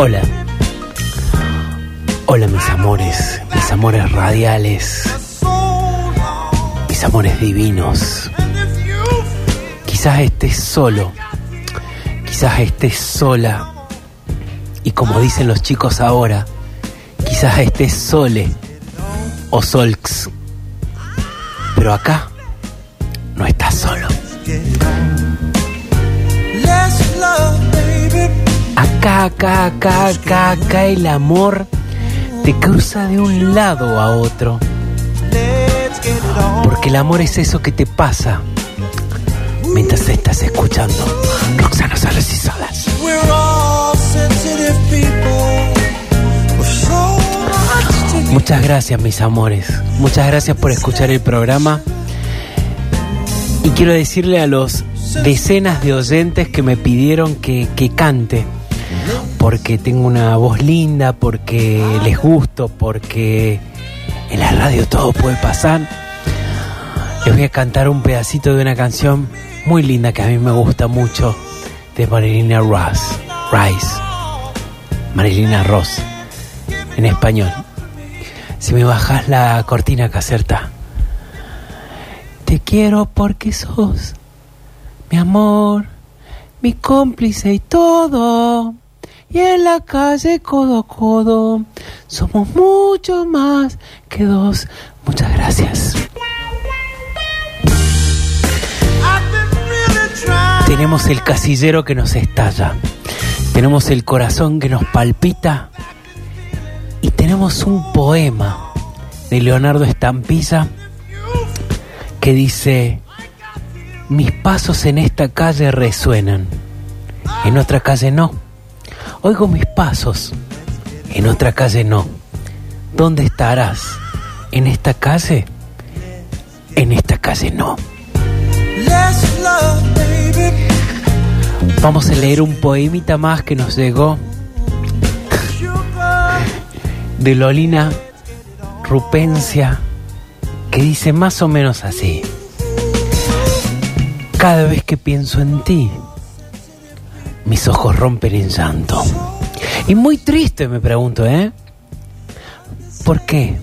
Hola. Hola mis amores, mis amores radiales, mis amores divinos. Quizás estés solo, quizás estés sola. Y como dicen los chicos ahora, quizás estés sole o solx. Pero acá no estás solo. Acá, acá, acá, acá, acá el amor te cruza de un lado a otro. Porque el amor es eso que te pasa mientras te estás escuchando. Roxana Salas y Solas. Muchas gracias mis amores. Muchas gracias por escuchar el programa. Y quiero decirle a los decenas de oyentes que me pidieron que, que cante porque tengo una voz linda, porque les gusto, porque en la radio todo puede pasar. Les voy a cantar un pedacito de una canción muy linda que a mí me gusta mucho de Marilina Ross, Rice, Marilina Ross, en español. Si me bajas la cortina caserta. Te quiero porque sos mi amor, mi cómplice y todo y en la calle codo a codo somos mucho más que dos. Muchas gracias. Tenemos el casillero que nos estalla, tenemos el corazón que nos palpita y tenemos un poema de Leonardo Estampilla que dice, mis pasos en esta calle resuenan, en otra calle no Oigo mis pasos, en otra calle no. ¿Dónde estarás? ¿En esta calle? En esta calle no. Vamos a leer un poemita más que nos llegó de Lolina Rupencia que dice más o menos así. Cada vez que pienso en ti, mis ojos rompen en llanto. Y muy triste me pregunto, ¿eh? ¿Por qué?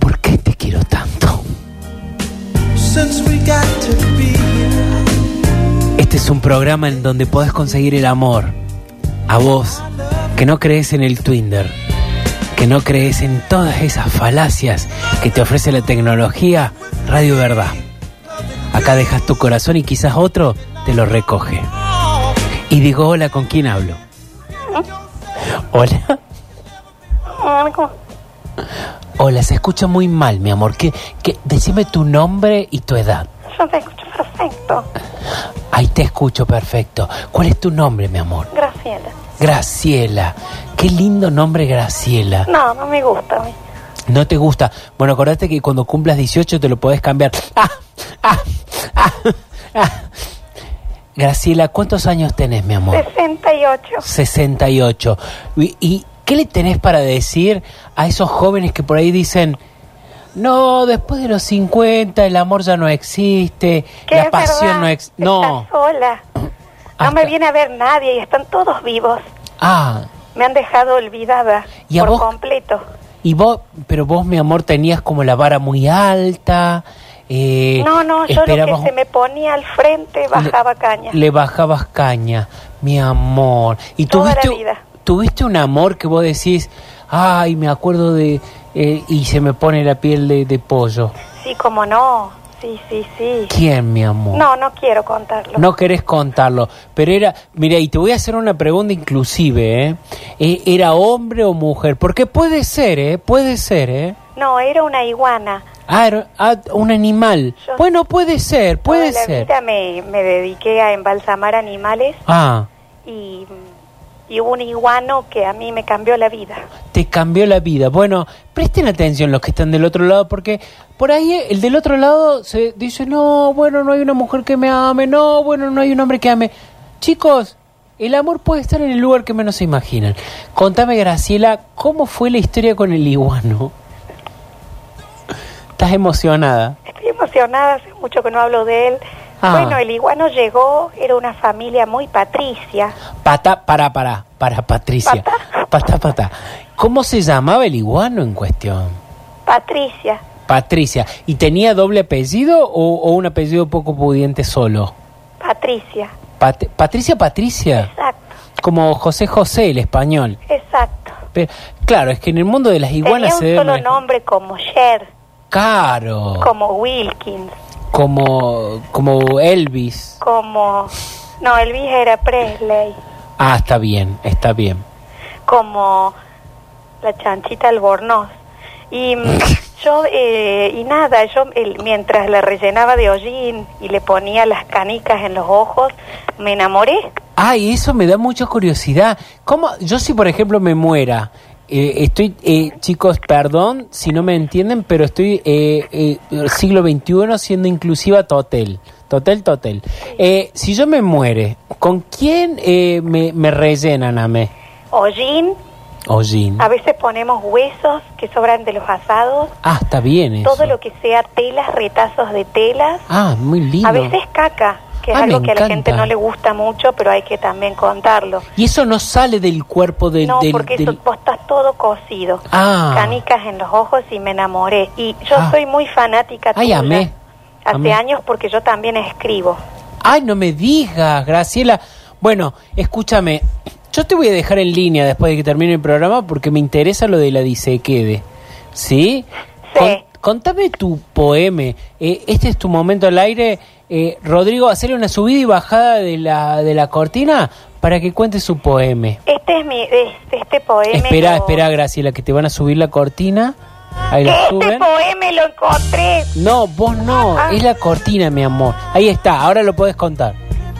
¿Por qué te quiero tanto? Este es un programa en donde podés conseguir el amor. A vos, que no crees en el Twinder, que no crees en todas esas falacias que te ofrece la tecnología, Radio Verdad. Acá dejas tu corazón y quizás otro te lo recoge. Y digo, hola, ¿con quién hablo? Hola. Hola, se escucha muy mal, mi amor. ¿Qué, qué? Decime tu nombre y tu edad. Yo te escucho perfecto. Ahí te escucho perfecto. ¿Cuál es tu nombre, mi amor? Graciela. Graciela. Qué lindo nombre, Graciela. No, no me gusta a mí. ¿No te gusta? Bueno, acordate que cuando cumplas 18 te lo podés cambiar. ¡Ah! ¡Ah! ¡Ah! Graciela, ¿cuántos años tenés, mi amor? 68. 68. ¿Y, y qué le tenés para decir a esos jóvenes que por ahí dicen, no, después de los 50 el amor ya no existe, ¿Qué la es pasión verdad? no existe? No. Estás sola. No Hasta- me viene a ver nadie y están todos vivos. Ah, Me han dejado olvidada ¿Y por vos? completo. y vos, pero vos, mi amor, tenías como la vara muy alta. Eh, No, no, yo lo que se me ponía al frente bajaba caña. Le bajabas caña, mi amor. Y Toda la tuviste, vida. tuviste un amor que vos decís, ay, me acuerdo de... eh, y se me pone la piel de, de pollo. Sí, como no. Sí, sí, sí. ¿Quién, mi amor? No, no quiero contarlo. No querés contarlo, pero era, mira, y te voy a hacer una pregunta inclusive, ¿eh? Eh, ¿Era hombre o mujer? Porque puede ser, ¿eh? Puede ser, ¿eh? No, era una iguana. Ah, ah, un animal. Yo- Bueno, puede ser, puede Toda la ser. vida me, me dediqué a embalsamar animales Ah, y, y hubo un iguano que a mí me cambió la vida. te cambió la vida. Bueno, presten atención los que están del otro lado, porque por ahí eh, el del otro lado se dice, no, bueno, no hay una mujer que me ame, no, bueno, no hay un hombre que ame. Chicos, el amor puede estar en el lugar que menos se imaginan. Contame, Graciela, ¿cómo fue la historia con el iguano? ¿Estás emocionada? Estoy emocionada, hace mucho que no hablo de él. Ah. Bueno, el iguano llegó, era una familia muy patricia. Pata, para, para, para, Patricia. Pata. Pata, pata. ¿Cómo se llamaba el iguano en cuestión? Patricia, Patricia. ¿Y tenía doble apellido o, o un apellido poco pudiente solo? Patricia. Pat- Patricia, Patricia. Exacto, Como José José, el español. exacto. Pero, claro, es que en el mundo de las iguanas Tenía se un ve solo nombre como Cher, caro. como Wilkins, Como, como Elvis. como... No, Elvis era Presley, Ah, está bien, está bien. como la chanchita albornoz. Y mm, yo, eh, y nada, yo mientras la rellenaba de hollín y le ponía las canicas en los ojos, me enamoré. Ay, eso me da mucha curiosidad. ¿Cómo? Yo si por ejemplo me muera, eh, estoy, eh, chicos, perdón si no me entienden, pero estoy eh, eh, siglo XXI siendo inclusiva total. Total, total. Eh, si yo me muere, ¿con quién eh, me, me rellenan a mí? Hollín, Hollín. a veces ponemos huesos que sobran de los asados, Ah, está bien eso. todo lo que sea telas, retazos de telas, Ah, muy lindo. a veces caca, que es Ah, algo que a la gente no le gusta mucho, pero hay que también contarlo. Y eso no sale del cuerpo del... no, del- porque del- eso, vos estás todo cocido. Ah. Canicas en los ojos y me enamoré. Y yo Ah. soy muy fanática Ay, tuya. amé. Hace Amé. años porque yo también escribo. Ay, no me digas, Graciela. Bueno, escúchame, yo te voy a dejar en línea después de que termine el programa porque me interesa lo de la disequede. ¿Sí? Sí. contame tu poema. Eh, este es tu momento al aire. Eh, Rodrigo, hacerle una subida y bajada de la, de la cortina para que cuente su poema. Este es mi, este, este poema. Espera, lo- espera, Graciela, que te van a subir la cortina. Ahí la Este suben. poema lo encontré. No, vos no, Ah. es la cortina, mi amor. Ahí está, ahora lo puedes contar.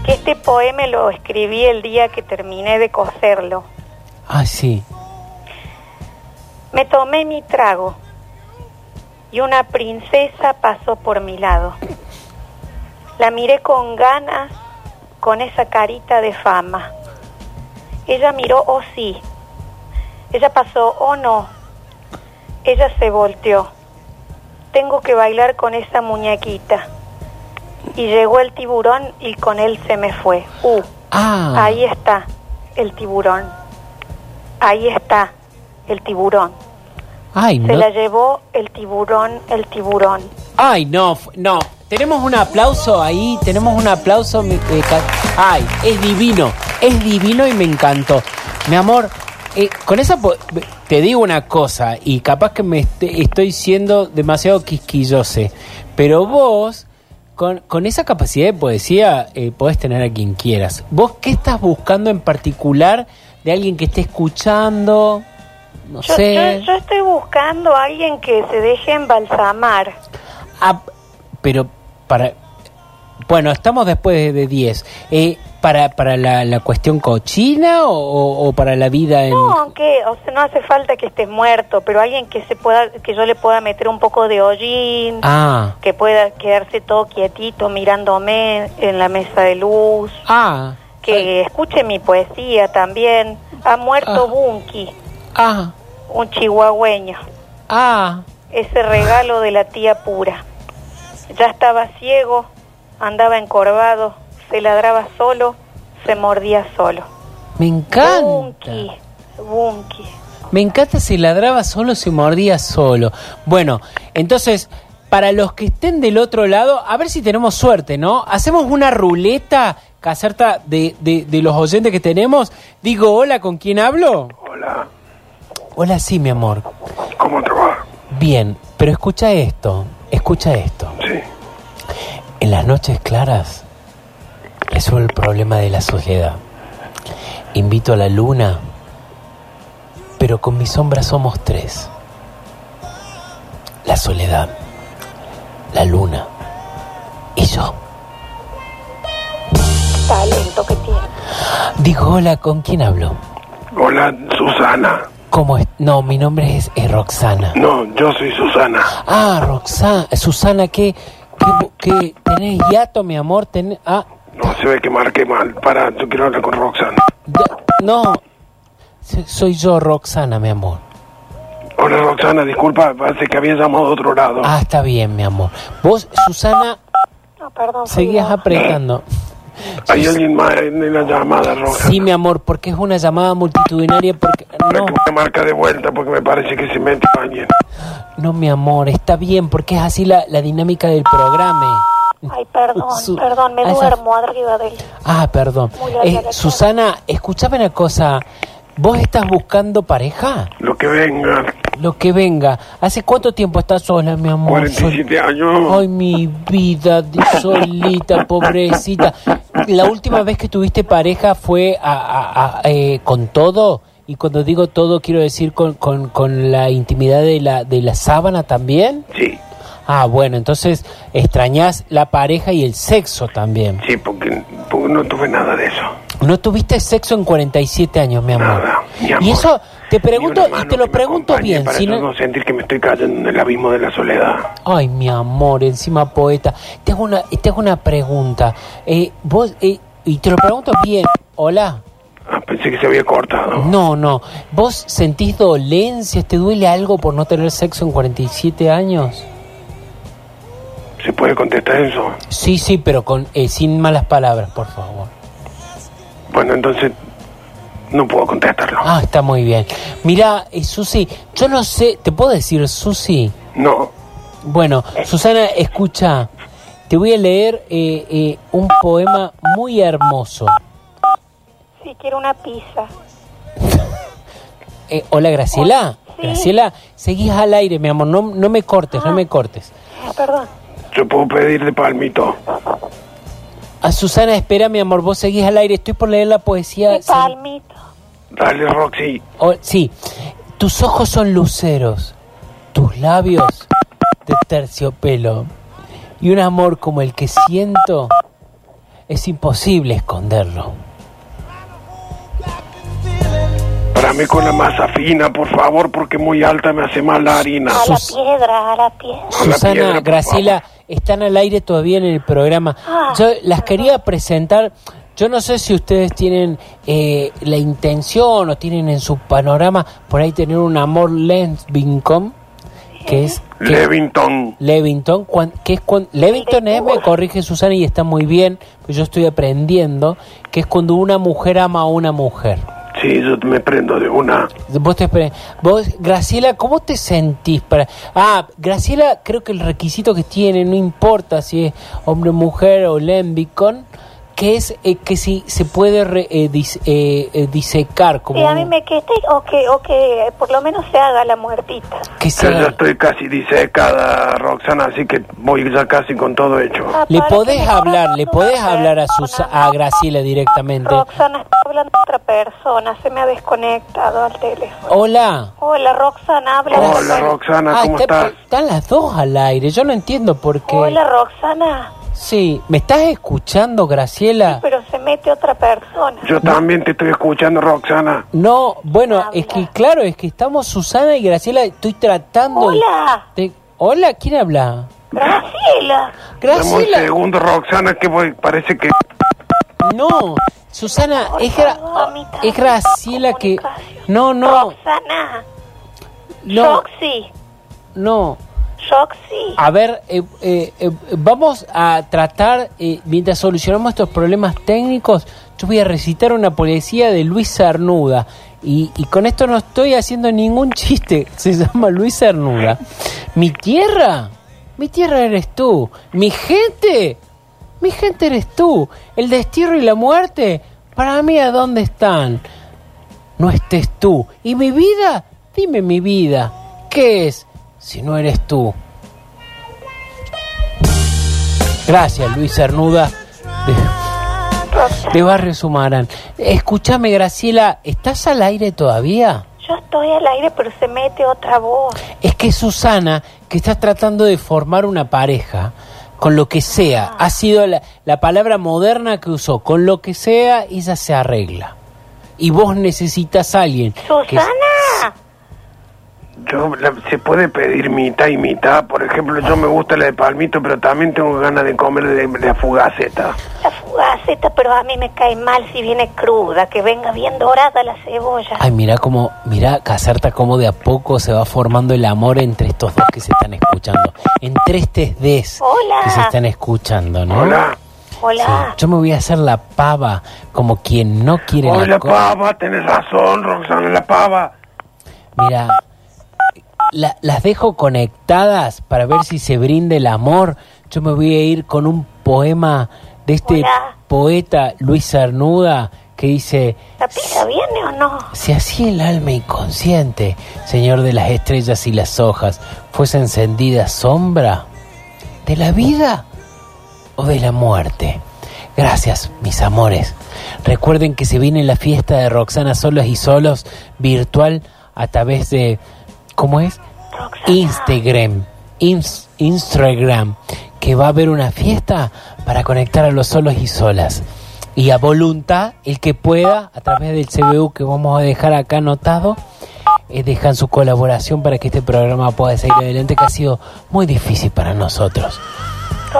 Que este poema lo escribí el día que terminé de coserlo. Ah, sí. Me tomé mi trago y una princesa pasó por mi lado. La miré con ganas, con esa carita de fama. Ella miró, oh sí. Ella pasó, oh no. Ella se volteó. Tengo que bailar con esa muñequita. Y llegó el tiburón y con él se me fue. Uh, Ah. ahí está el tiburón. Ahí está el tiburón. Ay, Se no. la llevó el tiburón, el tiburón. Ay, no, no. Tenemos un aplauso ahí, tenemos un aplauso. eh, Ay, es divino, es divino y me encantó. Mi amor, eh, con esa... Te digo una cosa, y capaz que me estoy siendo demasiado quisquillose, pero vos, con, con esa capacidad de poesía, eh, podés tener a quien quieras. ¿Vos qué estás buscando en particular de alguien que esté escuchando? No Yo, sé. yo- yo estoy buscando a alguien que se deje embalsamar. Ah, pero para... Bueno, estamos después de 10. Eh, ¿Para, para la, la cuestión cochina o, o- o para la vida en...? No, aunque, o sea, no hace falta que estés muerto, pero alguien que se pueda, que yo le pueda meter un poco de hollín, Ah, que pueda quedarse todo quietito mirándome en la mesa de luz, ah, que escuche mi poesía también. Ha muerto Ah. Bunky, ah, un chihuahueño, ah. ese regalo de la tía pura. Ya estaba ciego, andaba encorvado, se ladraba solo, se mordía solo. Me encanta. Bunky, Bunky. Me encanta si ladraba solo, se mordía solo. Bueno, entonces, para los que estén del otro lado, a ver si tenemos suerte, ¿no? Hacemos una ruleta, Caserta, de, de, de los oyentes que tenemos. Digo, hola, ¿con quién hablo? Hola, Hola, sí, mi amor. ¿cómo te va? Bien, pero escucha esto, escucha esto. En las noches claras resuelvo el problema de la soledad. Invito a la luna, pero con mi sombra somos tres. La soledad, la luna y yo. Talento que tiene. Digo, hola, ¿con quién hablo? hola Susana. ¿Cómo es? No, mi nombre es, es Roxana. No, yo soy Susana. Ah, Roxana, Susana, ¿qué, qué, qué- tenés hiato, mi amor? Tenés, ah, No, se ve que marqué mal. Para, yo quiero hablar con Roxana. Ya- No, so- soy yo, Roxana, mi amor. Hola Roxana, disculpa, parece que había llamado a otro lado. Ah, está bien, mi amor. Vos, Susana, No, perdón. Seguías apretando. Hay alguien más en la llamada, Roxana. Sí, mi amor, porque es una llamada multitudinaria. Porque Me no, puse marca de vuelta porque me parece que se mete alguien. No, mi amor, está bien, porque es así la, la dinámica del programa. Ay, perdón, Su- perdón, me Ah, esa- duermo arriba del... Ah, perdón. Eh. Susana, escúchame una cosa. ¿Vos estás buscando pareja? Lo que venga. Lo que venga. ¿Hace cuánto tiempo estás sola, mi amor? 47 años. Ay, mi vida, de solita, pobrecita. La última vez que tuviste pareja fue a- a- a- eh, con todo. Y cuando digo todo, quiero decir con, con, con la intimidad de la, de la sábana también. Sí, Ah, bueno, entonces extrañás la pareja y el sexo también. sí, porque, porque no tuve nada de eso. No tuviste sexo en 47 años, mi amor. Nada, mi amor. Y eso te pregunto, y te lo pregunto bien. Para si no- no sentir que me estoy cayendo en el abismo de la soledad. Ay, mi amor, encima poeta. Te hago una, te hago una pregunta. Eh, vos, eh, y te lo pregunto bien. Hola. Ah, pensé que se había cortado. No, no. ¿Vos sentís dolencias? ¿Te duele algo por no tener sexo en 47 años? ¿Se puede contestar eso? Sí, sí, pero con eh, sin malas palabras, por favor. Bueno, entonces no puedo contestarlo. Ah, está muy bien. Mira, eh, Susi, yo no sé, ¿te puedo decir Susi? No, Bueno, Susana, escucha, te voy a leer eh, eh, un poema muy hermoso. Sí, quiero una pizza. Eh, hola, Graciela. Sí. Graciela, seguís al aire, mi amor, no, no me cortes, no me cortes. Ah, perdón. yo puedo pedir de palmito. A Susana, espera, mi amor, vos seguís al aire, estoy por leer la poesía. Mi palmito. Ah, Dale, Roxy. Oh, sí, tus ojos son luceros, tus labios de terciopelo y un amor como el que siento es imposible esconderlo. Para mí con la masa fina, por favor, porque muy alta me hace mal la harina. A la piedra, a la piedra. Susana, piedra, Graciela, están al aire todavía en el programa. Ah, Yo las quería presentar. Yo no sé si ustedes tienen eh, la intención o tienen en su panorama por ahí tener un amor Lensbincom, que es que- Levington. Levington, cuan- que es cuando Levington es, me corrige Susana y está muy bien, pues yo estoy aprendiendo, que es cuando una mujer ama a una mujer. Yo me prendo de una. Vos te vos, Graciela, ¿cómo te sentís para? Ah, Graciela, creo que el requisito que tiene, no importa si es hombre, mujer o lembicon, que es eh, que si se puede re- eh, dis- eh, eh, disecar como a mí me que esté, o que, o que por lo menos se haga la muertita. que Yo ya sea. estoy casi disecada, Roxana, así que voy ya casi con todo hecho. Ah, Le podés hablar, le podés hablar a sus a Graciela directamente. Roxana está hablando otra persona, se me ha desconectado al teléfono. Hola. Hola, Roxana, habla. Hola, Roxana, Ah, ¿cómo está- estás? están las dos al aire, yo no entiendo por qué. Hola, Roxana. Sí, ¿me estás escuchando, Graciela? Pero se mete otra persona. Yo también te estoy escuchando, Roxana. No, bueno, Habla. es que claro, es que estamos Susana y Graciela, estoy tratando de- Hola, de... Hola, ¿quién habla? Graciela. Dame un Graciela. segundo, Roxana, que voy, parece que... No, Susana, es, Gra- Graciela que... No, no, Roxana. no, Roxy. no. A ver, eh, eh, eh, vamos a tratar, mientras solucionamos estos problemas técnicos, yo voy a recitar una poesía de Luis Cernuda. Y, y con esto no estoy haciendo ningún chiste, se llama Luis Cernuda. Mi tierra, mi tierra eres tú. Mi gente, mi gente eres tú. El destierro y la muerte, para mí, ¿a dónde están? no estés tú. Y mi vida, dime mi vida, ¿qué es si no eres tú? Gracias, Luis Cernuda de, de Barrio Sumarán. Escúchame, Graciela, ¿estás al aire todavía? Yo estoy al aire, pero se mete otra voz. Es que Susana, que estás tratando de formar una pareja, con lo que sea, ha sido la, la palabra moderna que usó, con lo que sea, ella se arregla. Y vos necesitas a alguien. que- Susana. Yo, la- se puede pedir mitad y mitad. Por ejemplo, yo me gusta la de palmito, pero también tengo ganas de comer de, de la fugaceta. La fugaceta, pero a mí me cae mal si viene cruda, que venga bien dorada la cebolla. Ay, mira cómo, mira, Caserta, cómo de a poco se va formando el amor entre estos dos que se están escuchando. Entre estos des Hola. que se están escuchando, ¿no? Hola. Sí, Hola. yo me voy a hacer la pava como quien no quiere Hola, la cosa. pava, tenés razón, Roxana, la pava. Mira, la- las dejo conectadas para ver si se brinda el amor. Yo me voy a ir con un poema de este Hola. poeta Luis Cernuda que dice, ¿La pija viene o no? si así el alma inconsciente, Señor de las estrellas y las hojas, fuese encendida sombra de la vida o de la muerte. Gracias, mis amores. Recuerden que se viene la fiesta de Roxana Solos y Solos virtual a través de, ¿cómo es? Instagram, Ins- Instagram, que va a haber una fiesta para conectar a los solos y solas. Y a voluntad, el que pueda, a través del CBU que vamos a dejar acá anotado, eh, dejan su colaboración para que este programa pueda seguir adelante, que ha sido muy difícil para nosotros.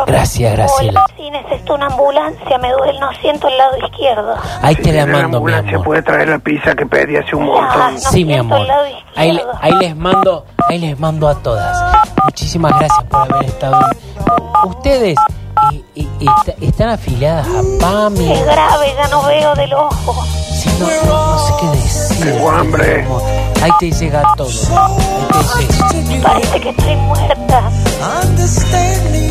Gracias, Graciela. Hola, sí, necesito una ambulancia, me duele, no siento el lado izquierdo. Ahí Si te la mando, mi ambulancia, amor. puede traer la pizza que pedí hace un Ah, montón. no Sí, mi amor. el lado Ahí, ahí les mando, ahí les mando a todas. Muchísimas gracias por haber estado. Ustedes eh, eh, est- están afiliadas a PAMI. Es grave, ya no veo del ojo. Sí, no, no- no sé qué decir. Tengo hambre. Ahí te llega todo. Ahí te llega. Parece que estoy muerta. Understand me.